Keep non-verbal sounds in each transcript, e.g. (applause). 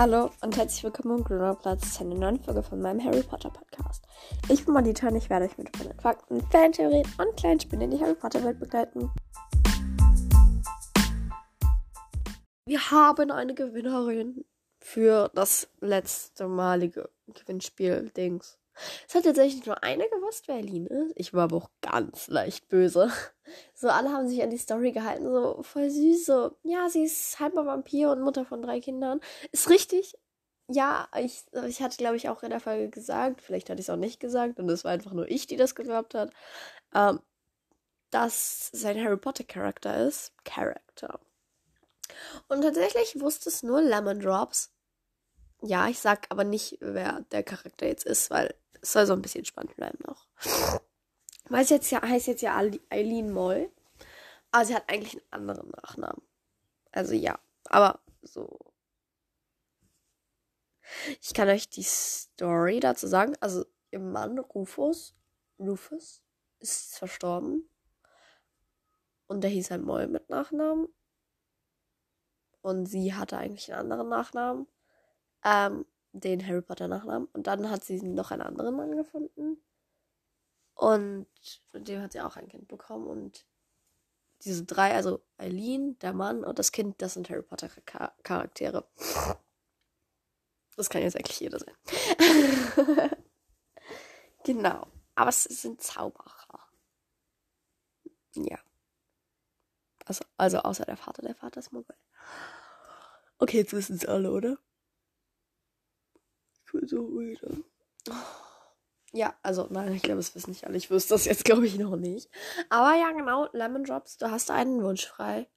Hallo und herzlich willkommen im Grüner Platz zu einer neuen Folge von meinem Harry Potter Podcast. Ich bin Monita und ich werde euch mit spannenden Fakten, Fantheorien und kleinen Spinnen in die Harry Potter Welt begleiten. Wir haben eine Gewinnerin für das letzte malige Gewinnspiel-Dings. Es hat tatsächlich nur eine gewusst, wer Aline ist. Ich war aber auch ganz leicht böse. So, alle haben sich an die Story gehalten, so voll süß, so, ja, sie ist halber Vampir und Mutter von drei Kindern. Ist richtig. Ja, ich, ich hatte, glaube ich, auch in der Folge gesagt, vielleicht hatte ich es auch nicht gesagt, und es war einfach nur ich, die das geglaubt hat, ähm, dass sein Harry Potter Charakter ist. Character. Und tatsächlich wusste es nur Lemon Drops. Ja, ich sag aber nicht, wer der Charakter jetzt ist, weil es soll so ein bisschen spannend bleiben noch. Weil jetzt ja, heißt jetzt ja Eileen Moll. Aber sie hat eigentlich einen anderen Nachnamen. Also ja, aber so. Ich kann euch die Story dazu sagen. Also ihr Mann Rufus, Rufus ist verstorben. Und der hieß halt Moll mit Nachnamen. Und sie hatte eigentlich einen anderen Nachnamen. Ähm, den Harry Potter Nachnamen. Und dann hat sie noch einen anderen Mann gefunden. Und mit dem hat sie auch ein Kind bekommen. Und diese drei, also Eileen, der Mann und das Kind, das sind Harry Potter Charaktere. Das kann jetzt eigentlich jeder sein. (laughs) genau. Aber es sind Zauberer. Ja. Also, also außer der Vater. Der Vater ist Mogul. Okay, jetzt wissen es alle, oder? Ich bin so müde. Ja, also nein, ich glaube, es wissen nicht alle. Ich wüsste das jetzt, glaube ich, noch nicht. Aber ja, genau, Lemon Drops, du hast einen Wunsch frei.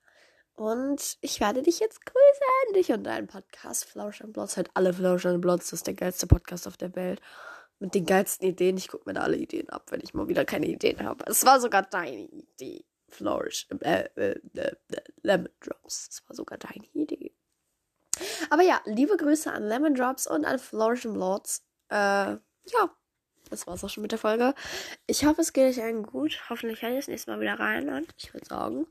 Und ich werde dich jetzt grüßen, dich und deinen Podcast Flausch and Blots. Halt alle Flausch and Blots, das ist der geilste Podcast auf der Welt. Mit den geilsten Ideen. Ich gucke mir da alle Ideen ab, wenn ich mal wieder keine Ideen habe. Es war sogar deine Idee. Flourish, äh, äh, äh, Lemon Drops. Es war sogar deine Idee. Aber ja, liebe Grüße an Lemon Drops und an Flourish and Blots. Äh, ja, das war's auch schon mit der Folge. Ich hoffe, es geht euch allen gut. Hoffentlich kann ich das nächste Mal wieder rein. Und ich würde sagen,